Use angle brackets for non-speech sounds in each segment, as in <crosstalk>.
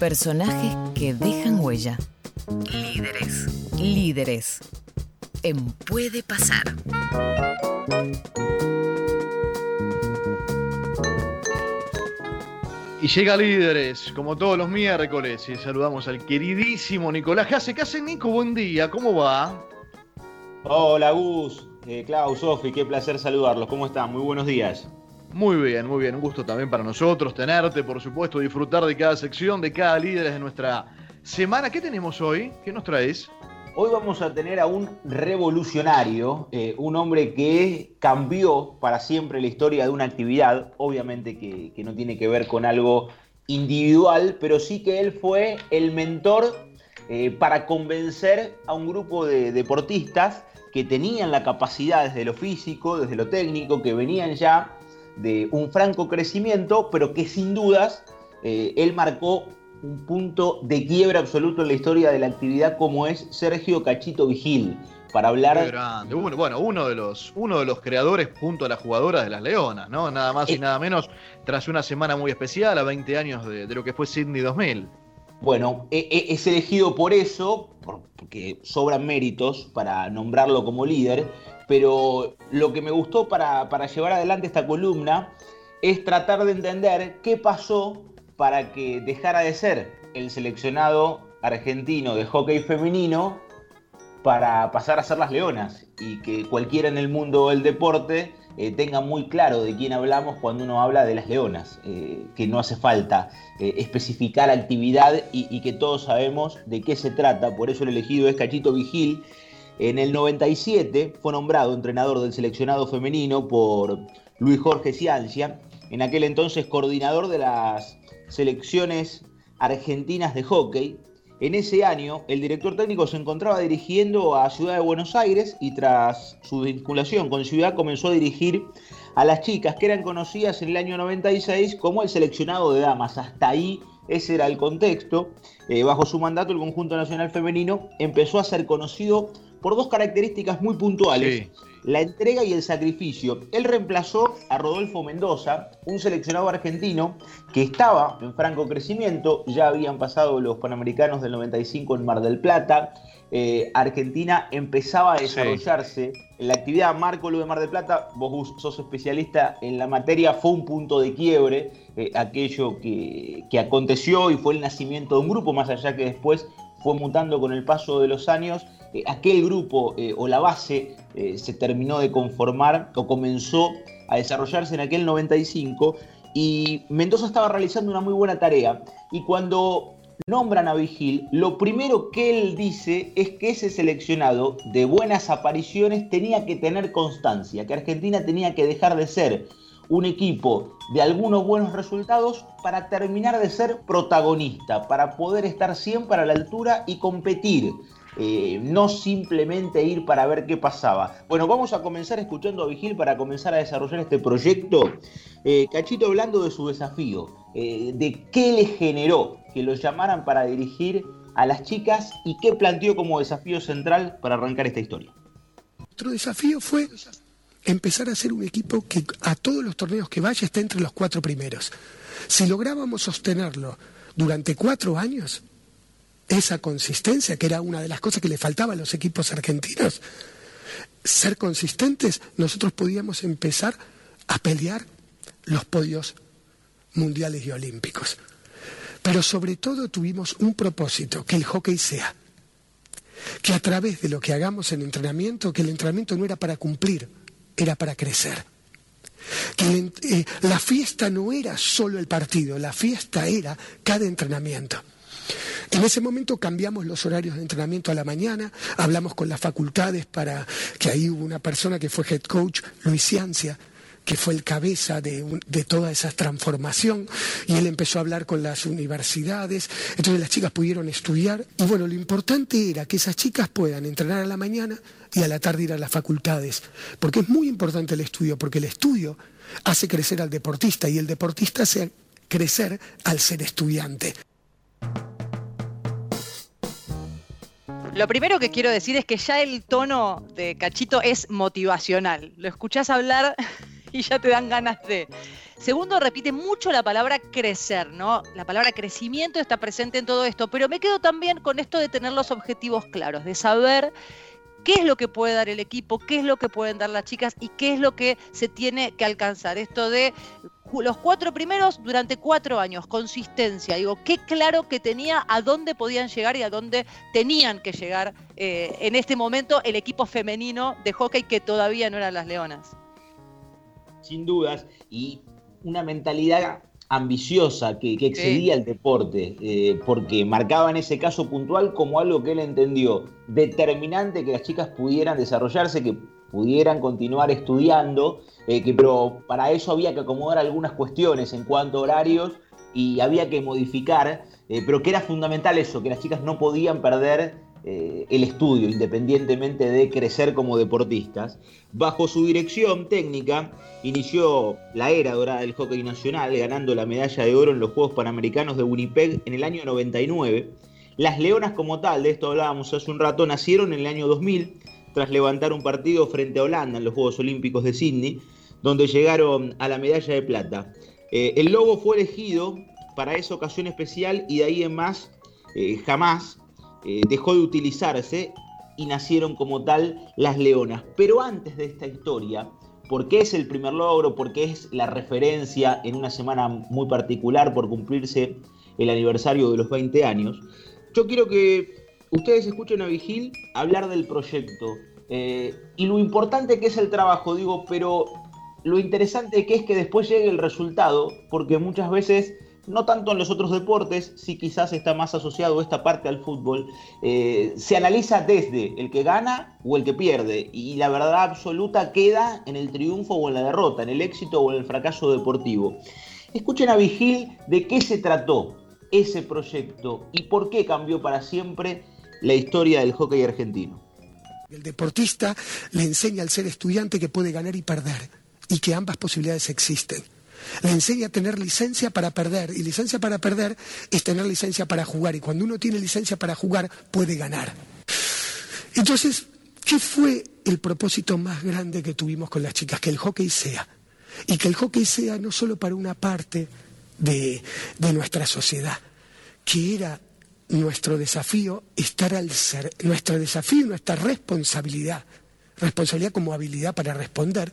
Personajes que dejan huella. Líderes. Líderes. En Puede Pasar. Y llega Líderes, como todos los miércoles, y saludamos al queridísimo Nicolás ¿Qué hace? ¿Qué hace Nico? Buen día, ¿cómo va? Hola Gus, eh, Klaus, Sofi, qué placer saludarlos. ¿Cómo están? Muy buenos días. Muy bien, muy bien. Un gusto también para nosotros tenerte, por supuesto, disfrutar de cada sección, de cada líderes de nuestra semana. ¿Qué tenemos hoy? ¿Qué nos traes? Hoy vamos a tener a un revolucionario, eh, un hombre que cambió para siempre la historia de una actividad, obviamente que, no tiene que ver con algo individual, pero sí que él fue el mentor eh, para convencer a un grupo de deportistas que tenían la capacidad desde lo físico, desde lo técnico, que venían ya de un franco crecimiento, pero que sin dudas eh, él marcó un punto de quiebra absoluto en la historia de la actividad como es Sergio Cachito Vigil. Para hablar. grande. bueno, uno de, los, uno de los creadores junto a la jugadora de las Leonas, ¿no? Nada más y eh, nada menos, tras una semana muy especial, a 20 años de, lo que fue Sydney 2000. Bueno, e, e, es elegido por eso, porque sobran méritos para nombrarlo como líder, pero lo que me gustó para, llevar adelante esta columna es tratar de entender qué pasó para que dejara de ser el seleccionado argentino de hockey femenino para pasar a ser las leonas y que cualquiera en el mundo del deporte eh, tenga muy claro de quién hablamos cuando uno habla de las leonas, eh, que no hace falta eh, especificar actividad y, y, que todos sabemos de qué se trata, por eso el elegido es Cachito Vigil. En el 97 fue nombrado entrenador del seleccionado femenino por Luis Jorge Ciancia, en aquel entonces coordinador de las selecciones argentinas de hockey. En ese año, el director técnico se encontraba dirigiendo a Ciudad de Buenos Aires y tras su vinculación con Ciudad comenzó a dirigir a las chicas que eran conocidas en el año 96 como el seleccionado de damas. Hasta ahí ese era el contexto. Eh, bajo su mandato, el conjunto nacional femenino empezó a ser conocido por dos características muy puntuales la entrega y el sacrificio. Él reemplazó a Rodolfo Mendoza, un seleccionado argentino que estaba en franco crecimiento, ya habían pasado los Panamericanos del 95 en Mar del Plata, eh, Argentina empezaba a desarrollarse en la actividad. Marco, lo de Mar del Plata, vos sos especialista en la materia, fue un punto de quiebre, eh, aquello que, que aconteció y fue el nacimiento de un grupo, más allá que después fue mutando con el paso de los años eh, aquel grupo eh, o la base eh, se terminó de conformar o comenzó a desarrollarse en aquel 95 y Mendoza estaba realizando una muy buena tarea y cuando nombran a Vigil, lo primero que él dice es que ese seleccionado de buenas apariciones tenía que tener constancia, que Argentina tenía que dejar de ser un equipo de algunos buenos resultados para terminar de ser protagonista, para poder estar siempre a la altura y competir. Eh, no simplemente ir para ver qué pasaba. Bueno, vamos a comenzar escuchando a Vigil para comenzar a desarrollar este proyecto. Eh, Cachito hablando de su desafío, eh, de qué le generó que lo llamaran para dirigir a las chicas y qué planteó como desafío central para arrancar esta historia. Nuestro desafío fue empezar a ser un equipo que a todos los torneos que vaya esté entre los cuatro primeros. Si lográbamos sostenerlo durante cuatro años, esa consistencia, que era una de las cosas que le faltaba a los equipos argentinos. Ser consistentes, nosotros podíamos empezar a pelear los podios mundiales y olímpicos. Pero sobre todo tuvimos un propósito, que el hockey sea. Que a través de lo que hagamos en entrenamiento, que el entrenamiento no era para cumplir, era para crecer. Que eh, la fiesta no era solo el partido, la fiesta era cada entrenamiento. En ese momento cambiamos los horarios de entrenamiento a la mañana, hablamos con las facultades para que ahí hubo una persona que fue head coach, Luis Ciancia, que fue el cabeza de, toda esa transformación, y él empezó a hablar con las universidades, entonces las chicas pudieron estudiar, y bueno, lo importante era que esas chicas puedan entrenar a la mañana y a la tarde ir a las facultades, porque es muy importante el estudio, porque el estudio hace crecer al deportista y el deportista hace crecer al ser estudiante. Lo primero que quiero decir es que ya el tono de Cachito es motivacional. Lo escuchás hablar <laughs> y ya te dan ganas de, Segundo, repite mucho la palabra crecer, ¿no? La palabra crecimiento está presente en todo esto, pero me quedo también con esto de tener los objetivos claros, de saber qué es lo que puede dar el equipo, qué es lo que pueden dar las chicas y qué es lo que se tiene que alcanzar. Esto de los cuatro primeros durante cuatro años, consistencia. Digo, qué claro que tenía a dónde podían llegar y a dónde tenían que llegar eh, en este momento el equipo femenino de hockey que todavía no eran las Leonas. Sin dudas, y una mentalidad ambiciosa que, excedía el deporte, eh, porque marcaba en ese caso puntual como algo que él entendió determinante que las chicas pudieran desarrollarse, que pudieran continuar estudiando, eh, que, pero para eso había que acomodar algunas cuestiones en cuanto a horarios y había que modificar, eh, pero que era fundamental eso, que las chicas no podían perder eh, el estudio, independientemente de crecer como deportistas. Bajo su dirección técnica, inició la era dorada del hockey nacional, ganando la medalla de oro en los Juegos Panamericanos de Winnipeg en el año 99. Las Leonas como tal, de esto hablábamos hace un rato, nacieron en el año 2000 tras levantar un partido frente a Holanda en los Juegos Olímpicos de Sydney, donde llegaron a la medalla de plata. Eh, el logo fue elegido para esa ocasión especial y de ahí en más eh, jamás eh, dejó de utilizarse y nacieron como tal las leonas. Pero antes de esta historia, porque es el primer logro, porque es la referencia en una semana muy particular por cumplirse el aniversario de los 20 años, yo quiero que ustedes escuchen a Vigil hablar del proyecto eh, y lo importante que es el trabajo, digo, pero lo interesante que es que después llegue el resultado, porque muchas veces no tanto en los otros deportes, si quizás está más asociado esta parte al fútbol, eh, se analiza desde el que gana o el que pierde, y la verdad absoluta queda en el triunfo o en la derrota, en el éxito o en el fracaso deportivo. Escuchen a Vigil de qué se trató ese proyecto y por qué cambió para siempre la historia del hockey argentino. El deportista le enseña al ser estudiante que puede ganar y perder y que ambas posibilidades existen. Le enseña a tener licencia para perder y licencia para perder es tener licencia para jugar y cuando uno tiene licencia para jugar puede ganar. Entonces, ¿qué fue el propósito más grande que tuvimos con las chicas? Que el hockey sea. Y que el hockey sea no solo para una parte de, de nuestra sociedad, que era nuestro desafío estar al ser, nuestro desafío nuestra responsabilidad, responsabilidad como habilidad para responder,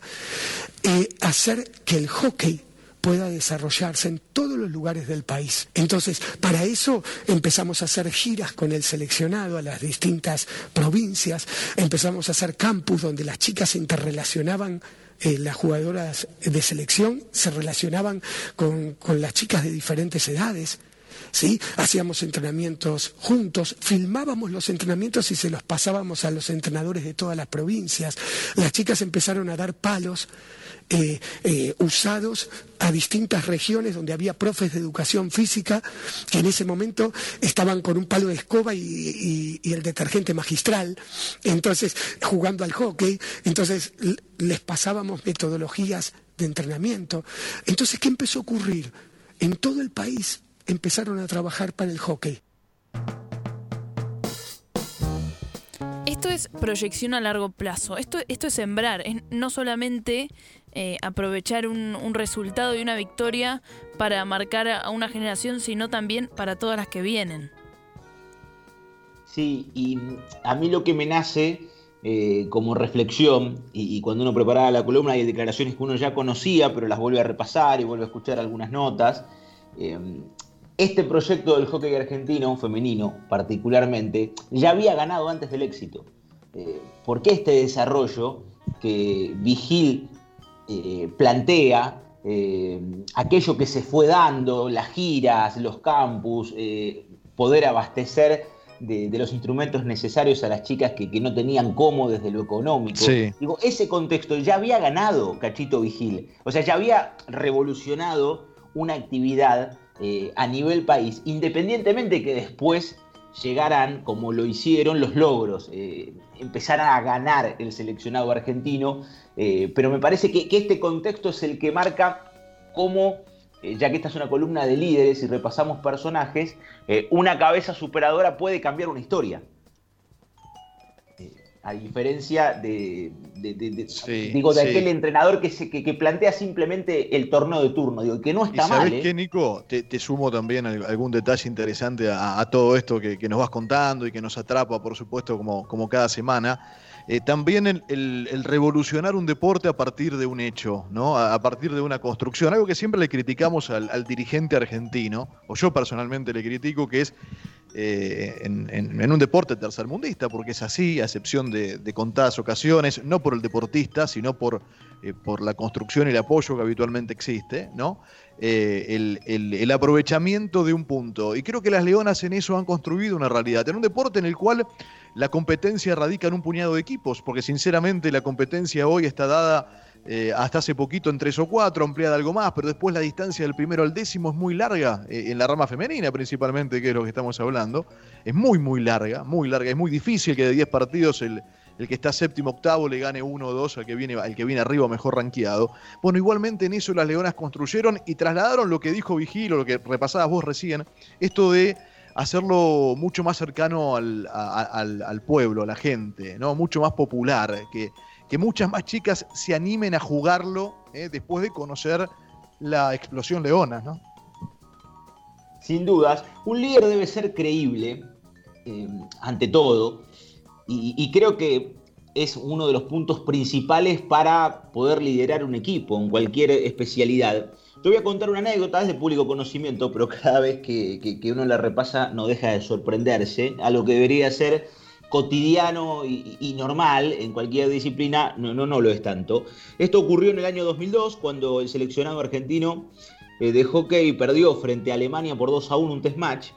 eh, hacer que el hockey pueda desarrollarse en todos los lugares del país. Entonces, para eso empezamos a hacer giras con el seleccionado a las distintas provincias, empezamos a hacer campus donde las chicas se interrelacionaban eh, las jugadoras de selección se relacionaban con, con, las chicas de diferentes edades. ¿Sí? Hacíamos entrenamientos juntos, filmábamos los entrenamientos y se los pasábamos a los entrenadores de todas las provincias. Las chicas empezaron a dar palos eh, eh, usados a distintas regiones donde había profes de educación física que en ese momento estaban con un palo de escoba y, el detergente magistral, entonces jugando al hockey, entonces les pasábamos metodologías de entrenamiento. Entonces, ¿qué empezó a ocurrir? En todo el país empezaron a trabajar para el hockey. Esto es proyección a largo plazo, esto, esto es sembrar, es no solamente eh, aprovechar un, resultado y una victoria para marcar a una generación, sino también para todas las que vienen. Sí, y a mí lo que me nace eh, como reflexión, y, cuando uno preparaba la columna hay declaraciones que uno ya conocía, pero las vuelve a repasar y vuelve a escuchar algunas notas. Eh, este proyecto del hockey argentino, femenino particularmente, ya había ganado antes del éxito. ¿Por qué este desarrollo que Vigil eh, plantea eh, aquello que se fue dando, las giras, los campus, eh, poder abastecer de, los instrumentos necesarios a las chicas que, no tenían cómo desde lo económico. Digo, ese contexto ya había ganado Cachito Vigil, o sea, ya había revolucionado una actividad a nivel país, independientemente que después llegaran, como lo hicieron, los logros, eh, empezaran a ganar el seleccionado argentino, eh, pero me parece que, este contexto es el que marca cómo, eh, ya que esta es una columna de líderes y repasamos personajes, una cabeza superadora puede cambiar una historia. a diferencia de, digo, de aquel entrenador que, se, que, plantea simplemente el torneo de turno, digo, que no está mal. ¿sabes qué, Nico? Te, sumo también algún detalle interesante a, todo esto que, nos vas contando y que nos atrapa, por supuesto, como, como cada semana. Eh, también el, revolucionar un deporte a partir de un hecho, ¿no? A, partir de una construcción. Algo que siempre le criticamos al, dirigente argentino, o yo personalmente le critico, que es eh, en, un deporte tercermundista, porque es así, a excepción de, contadas ocasiones, no por el deportista, sino por, eh, por la construcción y el apoyo que habitualmente existe, ¿no? el, el, aprovechamiento de un punto. Y creo que las Leonas en eso han construido una realidad, en un deporte en el cual la competencia radica en un puñado de equipos, porque sinceramente la competencia hoy está dada eh, hasta hace poquito en tres o cuatro, ampliada algo más, pero después la distancia del primero al décimo es muy larga, eh, en la rama femenina principalmente, que es lo que estamos hablando, es muy, muy larga, muy larga, es muy difícil que de 10 partidos el, el que está séptimo octavo le gane uno o dos al que viene, al que viene arriba mejor rankeado. Bueno, igualmente en eso las Leonas construyeron y trasladaron lo que dijo Vigilo, lo que repasabas vos recién, esto de hacerlo mucho más cercano al, pueblo, a la gente, ¿no? mucho más popular, que, que muchas más chicas se animen a jugarlo ¿eh? después de conocer la explosión leona. ¿no? Sin dudas, un líder debe ser creíble eh, ante todo y, creo que es uno de los puntos principales para poder liderar un equipo en cualquier especialidad. Te voy a contar una anécdota, es de público conocimiento, pero cada vez que, uno la repasa no deja de sorprenderse. A lo que debería ser cotidiano y, normal en cualquier disciplina, no, no, no lo es tanto. Esto ocurrió en el año 2002, cuando el seleccionado argentino eh, de hockey perdió frente a Alemania por 2 a 1 un test match.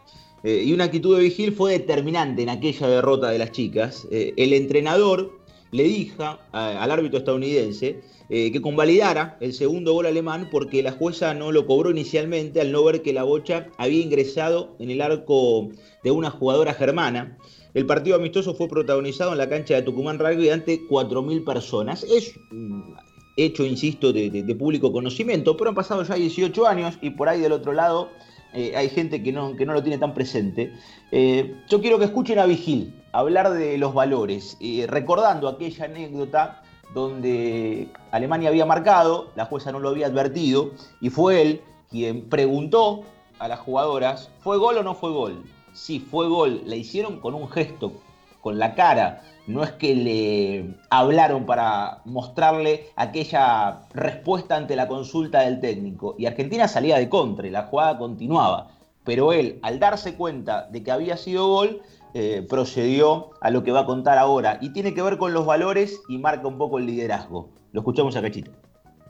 Eh, y una actitud de Vigil fue determinante en aquella derrota de las chicas. Eh, el entrenador le dijo al árbitro estadounidense eh, que convalidara el segundo gol alemán porque la jueza no lo cobró inicialmente al no ver que la bocha había ingresado en el arco de una jugadora germana. El partido amistoso fue protagonizado en la cancha de Tucumán Rugby ante 4.000 personas. Es mm, hecho, insisto, de, público conocimiento, pero han pasado ya 18 años y por ahí del otro lado eh, hay gente que no, que no, lo tiene tan presente. Eh, yo quiero que escuchen a Vigil hablar de los valores, recordando aquella anécdota donde Alemania había marcado, la jueza no lo había advertido, y fue él quien preguntó a las jugadoras, ¿fue gol o no fue gol? Sí, fue gol. La hicieron con un gesto, con la cara. No es que le hablaron para mostrarle aquella respuesta ante la consulta del técnico. Y Argentina salía de contra y la jugada continuaba. Pero él, al darse cuenta de que había sido gol, eh, procedió a lo que va a contar ahora. Y tiene que ver con los valores y marca un poco el liderazgo. Lo escuchamos a Cachito.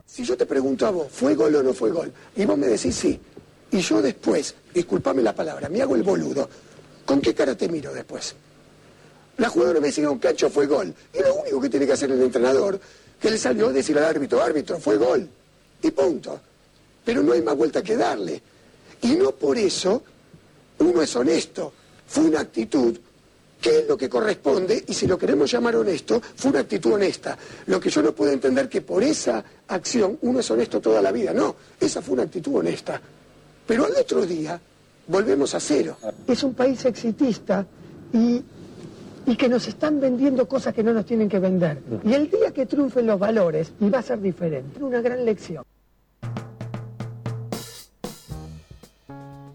Si yo te pregunto a vos, ¿fue gol o no fue gol? Y vos me decís sí. Y yo después, disculpame la palabra, me hago el boludo. ¿Con qué cara te miro después? La jugadora me dice, un cacho fue gol. Y lo único que tiene que hacer el entrenador, que le salió a decir al árbitro, árbitro, fue gol. Y punto. Pero no hay más vuelta que darle. Y no por eso uno es honesto fue una actitud que es lo que corresponde, y si lo queremos llamar honesto, fue una actitud honesta. Lo que yo no puedo entender que por esa acción uno es honesto toda la vida. No, esa fue una actitud honesta. Pero al otro día volvemos a cero. Es un país exitista y, y que nos están vendiendo cosas que no nos tienen que vender. Y el día que triunfen los valores, y va a ser diferente. Una gran lección.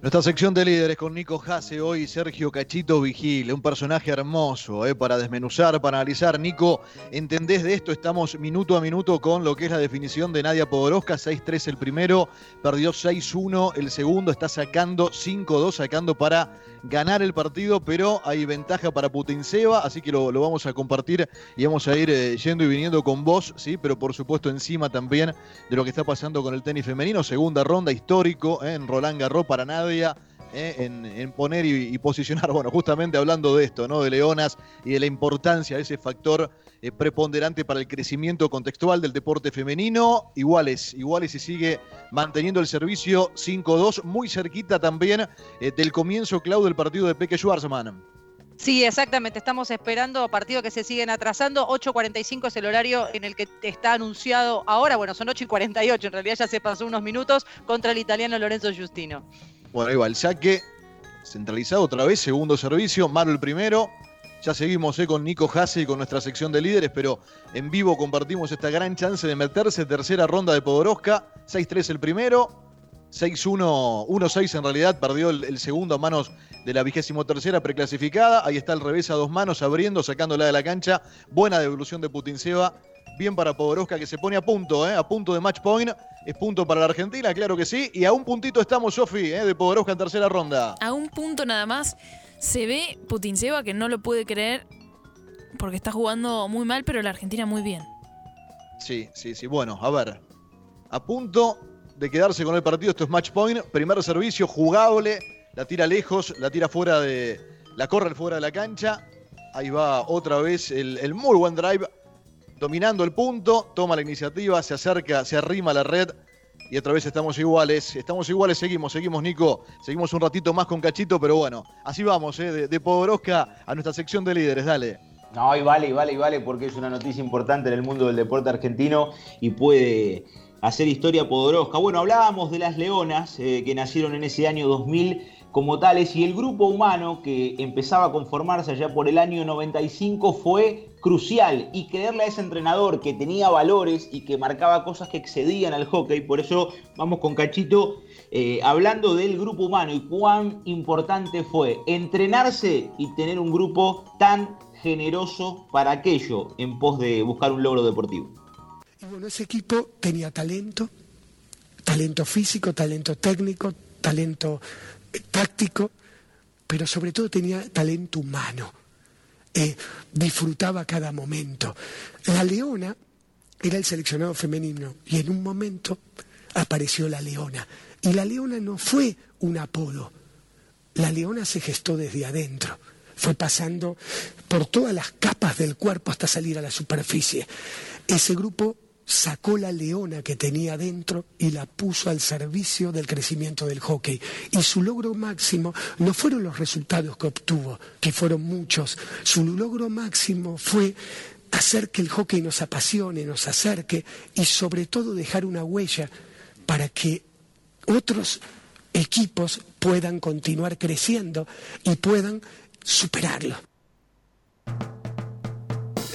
Nuestra sección de líderes con Nico Jase hoy, Sergio Cachito Vigile, un personaje hermoso eh, para desmenuzar, para analizar. Nico, ¿entendés de esto? Estamos minuto a minuto con lo que es la definición de Nadia Podoroska, 6-3 el primero, perdió 6-1 el segundo, está sacando 5-2, sacando para ganar el partido, pero hay ventaja para Putinseva, así que lo, vamos a compartir y vamos a ir eh, yendo y viniendo con vos, ¿sí? pero por supuesto encima también de lo que está pasando con el tenis femenino, segunda ronda histórico ¿eh? en Roland Garros para ¿eh? En, poner y, posicionar, <laughs> bueno, justamente hablando de esto, ¿no? De Leonas y de la importancia de ese factor preponderante para el crecimiento contextual del deporte femenino. Iguales, iguales y sigue manteniendo el servicio 5-2, muy cerquita también del comienzo, Clau, del partido de Peque Schwarzman. Sí, exactamente. Estamos esperando partidos que se siguen atrasando. 8.45 es el horario en el que está anunciado ahora. Bueno, son 8.48. En realidad ya se pasó unos minutos contra el italiano Lorenzo Giustino. Bueno, ahí va el saque. Centralizado otra vez. Segundo servicio. Malo el primero. Ya seguimos eh, con Nico Hasse y con nuestra sección de líderes, pero en vivo compartimos esta gran chance de meterse. Tercera ronda de Podoroska, 6-3 el primero, 6-1, 1-6 en realidad, perdió el, el, segundo a manos de la vigésimo tercera preclasificada. Ahí está el revés a dos manos, abriendo, sacándola de la cancha. Buena devolución de Putinseva. Bien para Podoroska que se pone a punto, ¿eh? a punto de match point. Es punto para la Argentina, claro que sí. Y a un puntito estamos, Sofi, ¿eh? de Podoroska en tercera ronda. A un punto nada más. Se ve Putinseva que no lo puede creer porque está jugando muy mal, pero la Argentina muy bien. Sí, sí, sí. Bueno, a ver. A punto de quedarse con el partido. Esto es match point. Primer servicio jugable. La tira lejos, la tira fuera de. La corre fuera de la cancha. Ahí va otra vez el, el muy buen drive. Dominando el punto. Toma la iniciativa. Se acerca, se arrima a la red. Y otra vez estamos iguales. Estamos iguales, seguimos, seguimos, Nico. Seguimos un ratito más con Cachito, pero bueno, así vamos, ¿eh? de, de a nuestra sección de líderes. Dale. No, y vale, y vale, y vale, porque es una noticia importante en el mundo del deporte argentino y puede hacer historia Podoroska. Bueno, hablábamos de las leonas eh, que nacieron en ese año 2000 como tales y el grupo humano que empezaba a conformarse allá por el año 95 fue crucial y creerle a ese entrenador que tenía valores y que marcaba cosas que excedían al hockey. Por eso vamos con Cachito eh, hablando del grupo humano y cuán importante fue entrenarse y tener un grupo tan generoso para aquello en pos de buscar un logro deportivo. Y bueno, ese equipo tenía talento, talento físico, talento técnico, talento táctico, pero sobre todo tenía talento humano. Eh, disfrutaba cada momento. La Leona era el seleccionado femenino y en un momento apareció la Leona. Y la Leona no fue un apodo, la Leona se gestó desde adentro fue pasando por todas las capas del cuerpo hasta salir a la superficie. Ese grupo sacó la leona que tenía dentro y la puso al servicio del crecimiento del hockey. Y su logro máximo no fueron los resultados que obtuvo, que fueron muchos. Su logro máximo fue hacer que el hockey nos apasione, nos acerque y sobre todo dejar una huella para que otros equipos puedan continuar creciendo y puedan superarlo.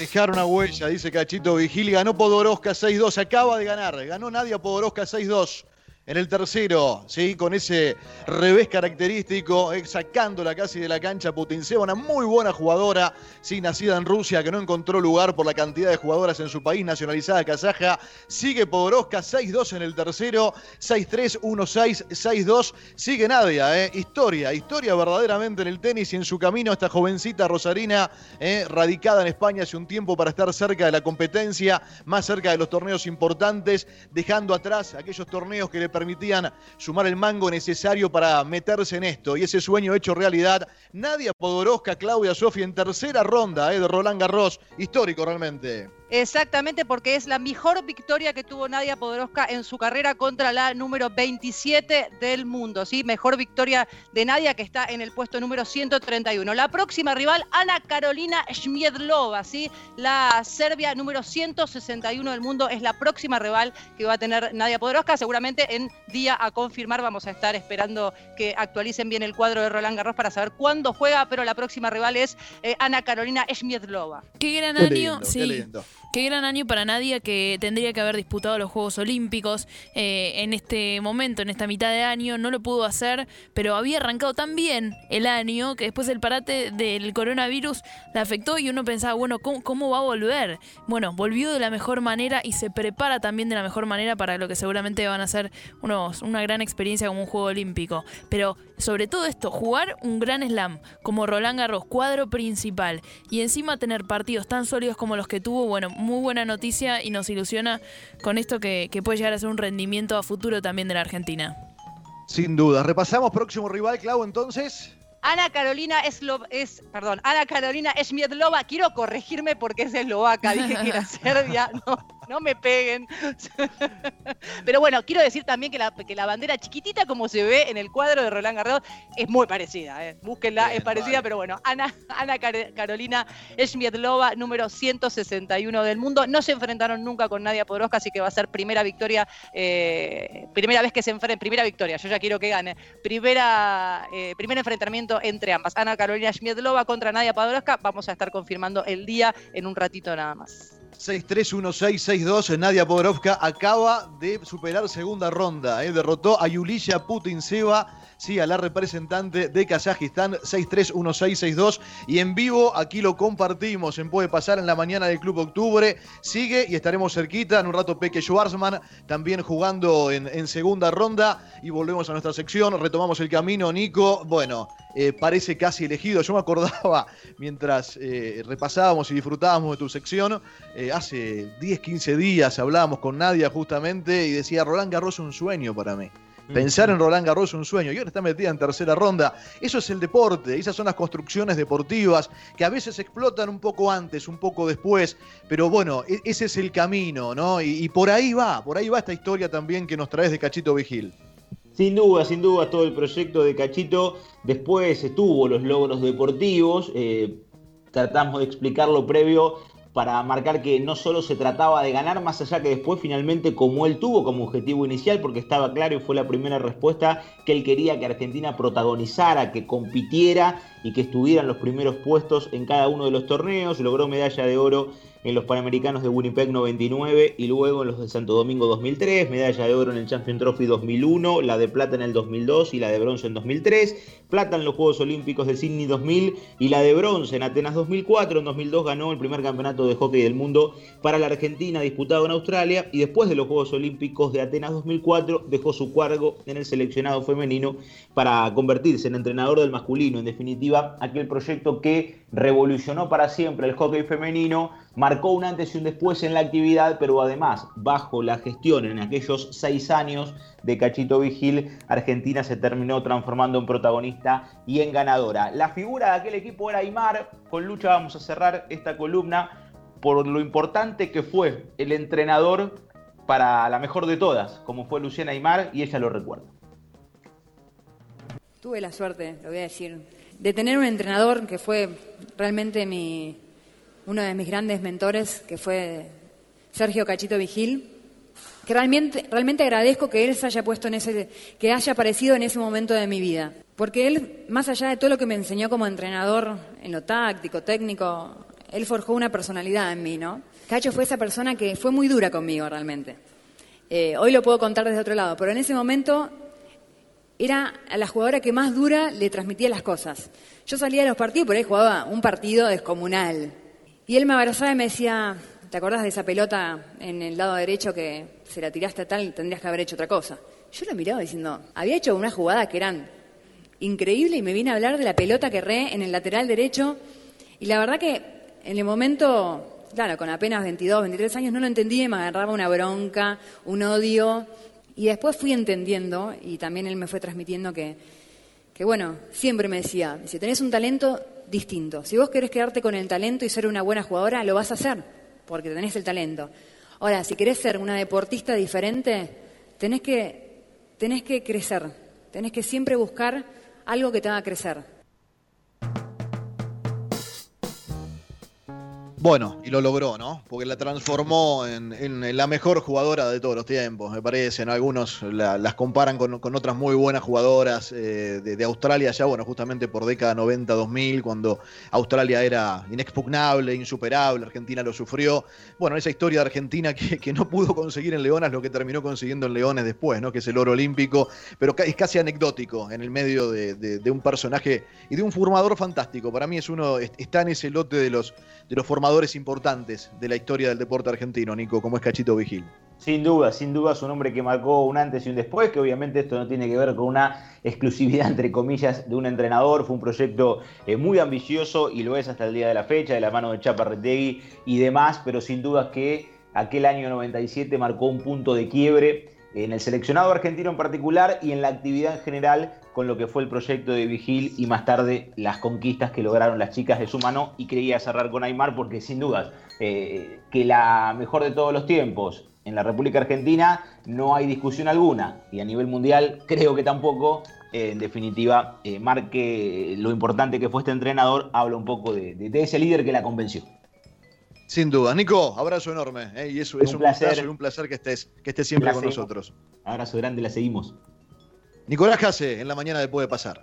Dejar una huella, dice Cachito Vigil. Ganó Podoroska 6-2. Acaba de ganar. Ganó Nadia Podoroska 6-2 en el tercero, ¿sí? con ese revés característico, eh, sacándola casi de la cancha Putinseva, una muy buena jugadora, ¿sí? nacida en Rusia, que no encontró lugar por la cantidad de jugadoras en su país, nacionalizada kazaja. Sigue Podoroska 6-2 en el tercero, 6-3, 1-6, 6-2. Sigue Nadia, ¿eh? historia, historia verdaderamente en el tenis y en su camino esta jovencita rosarina, ¿eh? radicada en España hace un tiempo para estar cerca de la competencia, más cerca de los torneos importantes, dejando atrás aquellos torneos que le permitían sumar el mango necesario para meterse en esto. Y ese sueño hecho realidad. Nadia Podoroska, Claudia Sofía en tercera ronda eh, de Roland Garros. Histórico realmente. Exactamente, porque es la mejor victoria que tuvo Nadia Podoroska en su carrera contra la número 27 del mundo. ¿sí? Mejor victoria de Nadia que está en el puesto número 131. La próxima rival, Ana Carolina Schmiedlova, ¿sí? la Serbia número 161 del mundo, es la próxima rival que va a tener Nadia Podoroska. Seguramente en día a confirmar vamos a estar esperando que actualicen bien el cuadro de Roland Garros para saber cuándo juega, pero la próxima rival es eh, Ana Carolina Schmiedlova. Qué gran año, qué lindo, sí. Qué lindo. Qué gran año para Nadia que tendría que haber disputado los Juegos Olímpicos eh, en este momento, en esta mitad de año. No lo pudo hacer, pero había arrancado tan bien el año que después el parate del coronavirus la afectó y uno pensaba, bueno, ¿cómo, cómo va a volver? Bueno, volvió de la mejor manera y se prepara también de la mejor manera para lo que seguramente van a ser unos, una gran experiencia como un Juego Olímpico. Pero sobre todo esto, jugar un gran slam como Roland Garros, cuadro principal, y encima tener partidos tan sólidos como los que tuvo, bueno, muy buena noticia y nos ilusiona con esto que, que puede llegar a ser un rendimiento a futuro también de la Argentina. Sin duda. Repasamos próximo rival, Clau, entonces. Ana Carolina Eslo es, perdón, Ana Carolina Schmiedlova, quiero corregirme porque es eslovaca, dije que era <laughs> serbia, no, no me peguen. Pero bueno, quiero decir también que la, que la bandera chiquitita, como se ve en el cuadro de Roland Garros, es muy parecida. ¿eh? Búsquenla, es parecida, pero bueno. Ana, Ana Carolina Schmiedlova, número 161 del mundo. No se enfrentaron nunca con Nadia Podoroska, así que va a ser primera victoria, eh, primera vez que se enfrenten, primera victoria, yo ya quiero que gane. Primera, eh, primer enfrentamiento entre ambas. Ana Carolina Schmiedlova contra Nadia Podoroska. Vamos a estar confirmando el día en un ratito nada más. 6-3-1-6-6-2. Nadia Podoroska acaba de superar segunda ronda. ¿eh? Derrotó a Yulisha Putin-Seva sí, a la representante de Kazajistán, 6-3-1-6-6-2. Y en vivo, aquí lo compartimos en Puede Pasar en la mañana del Club Octubre. Sigue y estaremos cerquita. En un rato, Peque Schwarzman también jugando en, segunda ronda. Y volvemos a nuestra sección. Retomamos el camino, Nico. Bueno, eh, parece casi elegido. Yo me acordaba <laughs> mientras eh, repasábamos y disfrutábamos de tu sección. Eh, hace 10, 15 días hablábamos con Nadia justamente y decía: Roland Garros un sueño para mí. Pensar en Roland Garros es un sueño y ahora está metida en tercera ronda. Eso es el deporte, esas son las construcciones deportivas que a veces explotan un poco antes, un poco después, pero bueno, e-, ese es el camino, ¿no? Y, por ahí va, por ahí va esta historia también que nos traes de Cachito Vigil. Sin duda, sin duda, todo el proyecto de Cachito después tuvo los logros deportivos. Eh, tratamos de explicarlo previo para marcar que no solo se trataba de ganar, más allá que después finalmente como él tuvo como objetivo inicial, porque estaba claro y fue la primera respuesta que él quería que Argentina protagonizara, que compitiera y que estuviera en los primeros puestos en cada uno de los torneos, logró medalla de oro en los Panamericanos de Winnipeg 99 y luego en los de Santo Domingo 2003, medalla de oro en el Champion Trophy 2001, la de plata en el 2002 y la de bronce en 2003, plata en los Juegos Olímpicos de Sydney 2000 y la de bronce en Atenas 2004, en 2002 ganó el primer campeonato de hockey del mundo para la Argentina disputado en Australia y después de los Juegos Olímpicos de Atenas 2004 dejó su cargo en el seleccionado femenino para convertirse en entrenador del masculino, en definitiva aquel proyecto que revolucionó para siempre el hockey femenino, marcó un antes y un después en la actividad, pero además, bajo la gestión en aquellos seis años de Cachito Vigil, Argentina se terminó transformando en protagonista y en ganadora. La figura de aquel equipo era Aymar, con Lucha vamos a cerrar esta columna por lo importante que fue el entrenador para la mejor de todas, como fue Luciana Aymar, y ella lo recuerda. Tuve la suerte, lo voy a decir, de tener un entrenador que fue realmente mi, uno de mis grandes mentores, que fue Sergio Cachito Vigil, realmente, realmente agradezco que él se haya puesto en ese, que haya aparecido en ese momento de mi vida. Porque él, más allá de todo lo que me enseñó como entrenador en lo táctico, técnico, él forjó una personalidad en mí, ¿no? Cacho fue esa persona que fue muy dura conmigo realmente. Eh, hoy lo puedo contar desde otro lado, pero en ese momento era a la jugadora que más dura le transmitía las cosas. Yo salía de los partidos, por ahí jugaba un partido descomunal. Y él me abrazaba y me decía, ¿te acordás de esa pelota en el lado derecho que se la tiraste a tal, tendrías que haber hecho otra cosa? Yo lo miraba diciendo, había hecho una jugada que eran increíble y me vine a hablar de la pelota que erré en el lateral derecho. Y la verdad que en el momento, claro, con apenas 22, 23 años no lo entendí me agarraba una bronca, un odio. Y después fui entendiendo, y también él me fue transmitiendo que, que bueno, siempre me decía, si tenés un talento distinto, si vos querés quedarte con el talento y ser una buena jugadora, lo vas a hacer, porque tenés el talento. Ahora, si querés ser una deportista diferente, tenés que, tenés que crecer, tenés que siempre buscar algo que te haga crecer. Bueno, y lo logró, ¿no? Porque la transformó en, la mejor jugadora de todos los tiempos, me parece. Algunos las comparan con, otras muy buenas jugadoras eh, de, Australia, ya, bueno, justamente por década 90-2000, cuando Australia era inexpugnable, insuperable, Argentina lo sufrió. Bueno, esa historia de Argentina que, no pudo conseguir en Leonas lo que terminó consiguiendo en Leones después, ¿no? Que es el oro olímpico, pero es casi anecdótico en el medio de, un personaje y de un formador fantástico. Para mí es uno, está en ese lote de los, de los formadores importantes de la historia del deporte argentino, Nico, como es Cachito Vigil. Sin duda, sin duda es un hombre que marcó un antes y un después, que obviamente esto no tiene que ver con una exclusividad, <laughs> entre comillas, de un entrenador, fue un proyecto eh, muy ambicioso y lo es hasta el día de la fecha, de la mano de Chaparretegui y demás, pero sin duda que aquel año 97 marcó un punto de quiebre en el seleccionado argentino en particular y en la actividad en general con lo que fue el proyecto de Vigil y más tarde las conquistas que lograron las chicas de su mano y quería cerrar con Aymar porque sin dudas eh, que la mejor de todos los tiempos en la República Argentina no hay discusión alguna y a nivel mundial creo que tampoco. Eh, en definitiva, eh, marque lo importante que fue este entrenador, habla un poco de, de ese líder que la convenció. Sin duda. Nico, abrazo enorme. ¿eh? Y eso es un, placer. un placer que estés, que estés siempre con nosotros. Abrazo grande, la seguimos. Nicolás Case, en la mañana de Puede Pasar.